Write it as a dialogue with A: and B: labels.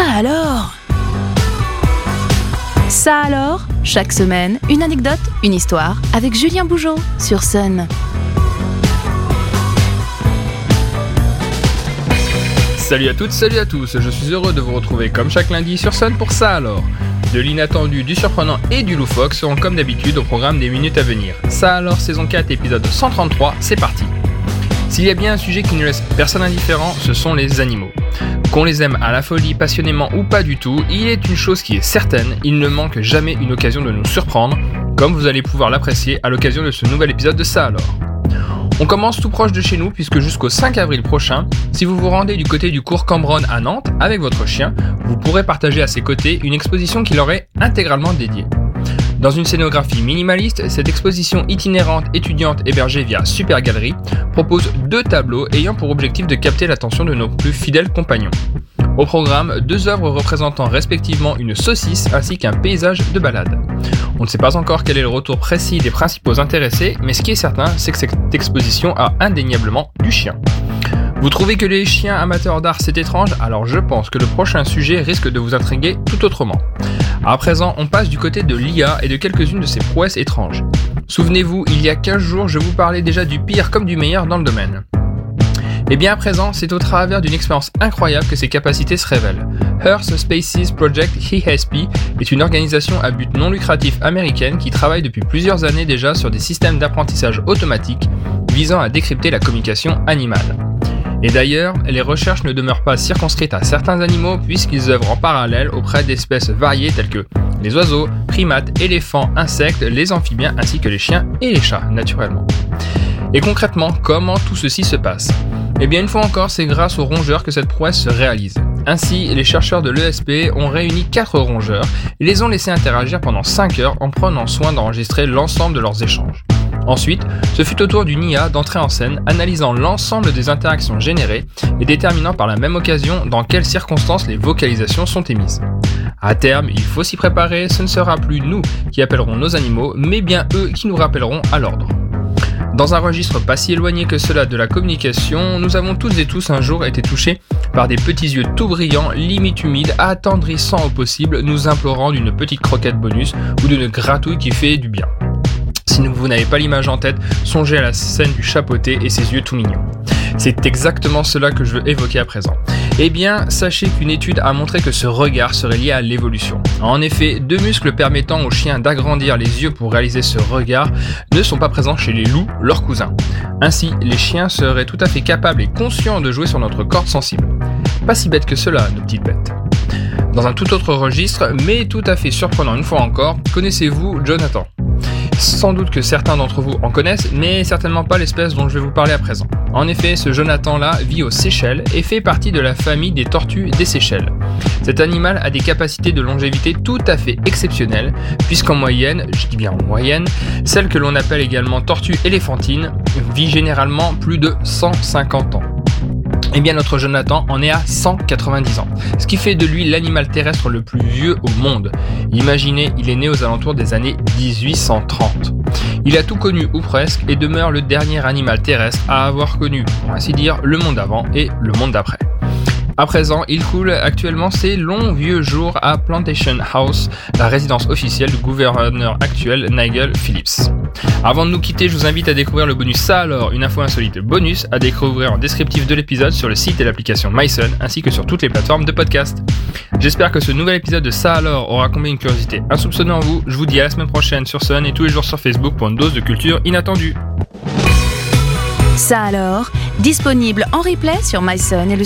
A: Ça alors? Ça alors Chaque semaine, une anecdote, une histoire avec Julien Bougeot sur Sun.
B: Salut à toutes, salut à tous, je suis heureux de vous retrouver comme chaque lundi sur Sun pour ça alors. De l'inattendu, du surprenant et du loufoque seront comme d'habitude au programme des minutes à venir. Ça alors, saison 4, épisode 133, c'est parti. S'il y a bien un sujet qui ne laisse personne indifférent, ce sont les animaux. Qu'on les aime à la folie, passionnément ou pas du tout, il est une chose qui est certaine, il ne manque jamais une occasion de nous surprendre, comme vous allez pouvoir l'apprécier à l'occasion de ce nouvel épisode de ça alors. On commence tout proche de chez nous puisque jusqu'au 5 avril prochain, si vous vous rendez du côté du cours Cambronne à Nantes avec votre chien, vous pourrez partager à ses côtés une exposition qui leur est intégralement dédiée. Dans une scénographie minimaliste, cette exposition itinérante étudiante hébergée via Super Galerie propose deux tableaux ayant pour objectif de capter l'attention de nos plus fidèles compagnons. Au programme, deux œuvres représentant respectivement une saucisse ainsi qu'un paysage de balade. On ne sait pas encore quel est le retour précis des principaux intéressés, mais ce qui est certain, c'est que cette exposition a indéniablement du chien. Vous trouvez que les chiens amateurs d'art c'est étrange? Alors je pense que le prochain sujet risque de vous intriguer tout autrement. À présent, on passe du côté de l'IA et de quelques-unes de ses prouesses étranges. Souvenez-vous, il y a 15 jours, je vous parlais déjà du pire comme du meilleur dans le domaine. Et bien à présent, c'est au travers d'une expérience incroyable que ses capacités se révèlent. Earth Spaces Project ESP est une organisation à but non lucratif américaine qui travaille depuis plusieurs années déjà sur des systèmes d'apprentissage automatique visant à décrypter la communication animale. Et d'ailleurs, les recherches ne demeurent pas circonscrites à certains animaux puisqu'ils œuvrent en parallèle auprès d'espèces variées telles que les oiseaux, primates, éléphants, insectes, les amphibiens ainsi que les chiens et les chats naturellement. Et concrètement, comment tout ceci se passe? Eh bien une fois encore, c'est grâce aux rongeurs que cette prouesse se réalise. Ainsi, les chercheurs de l'ESP ont réuni 4 rongeurs et les ont laissés interagir pendant 5 heures en prenant soin d'enregistrer l'ensemble de leurs échanges. Ensuite, ce fut au tour d'une IA d'entrer en scène, analysant l'ensemble des interactions générées et déterminant par la même occasion dans quelles circonstances les vocalisations sont émises. À terme, il faut s'y préparer, ce ne sera plus nous qui appellerons nos animaux, mais bien eux qui nous rappelleront à l'ordre. Dans un registre pas si éloigné que cela de la communication, nous avons toutes et tous un jour été touchés par des petits yeux tout brillants, limite humides, attendrissants au possible, nous implorant d'une petite croquette bonus ou d'une gratouille qui fait du bien. Vous n'avez pas l'image en tête, songez à la scène du chapeauté et ses yeux tout mignons. C'est exactement cela que je veux évoquer à présent. Eh bien, sachez qu'une étude a montré que ce regard serait lié à l'évolution. En effet, deux muscles permettant aux chiens d'agrandir les yeux pour réaliser ce regard ne sont pas présents chez les loups, leurs cousins. Ainsi, les chiens seraient tout à fait capables et conscients de jouer sur notre corde sensible. Pas si bête que cela, nos petites bêtes. Dans un tout autre registre, mais tout à fait surprenant une fois encore, connaissez-vous Jonathan? Sans doute que certains d'entre vous en connaissent, mais certainement pas l'espèce dont je vais vous parler à présent. En effet, ce Jonathan-là vit aux Seychelles et fait partie de la famille des tortues des Seychelles. Cet animal a des capacités de longévité tout à fait exceptionnelles, puisqu'en moyenne, je dis bien en moyenne, celle que l'on appelle également tortue éléphantine vit généralement plus de 150 ans. Eh bien notre Jonathan en est à 190 ans, ce qui fait de lui l'animal terrestre le plus vieux au monde. Imaginez, il est né aux alentours des années 1830. Il a tout connu ou presque et demeure le dernier animal terrestre à avoir connu, pour ainsi dire, le monde avant et le monde d'après. À présent, il coule actuellement ses longs vieux jours à Plantation House, la résidence officielle du gouverneur actuel Nigel Phillips. Avant de nous quitter, je vous invite à découvrir le bonus Ça alors, une info insolite bonus à découvrir en descriptif de l'épisode sur le site et l'application MySun ainsi que sur toutes les plateformes de podcast. J'espère que ce nouvel épisode de Ça alors aura comblé une curiosité insoupçonnée en vous. Je vous dis à la semaine prochaine sur Sun et tous les jours sur Facebook pour une dose de culture inattendue.
A: Ça alors, disponible en replay sur myson et le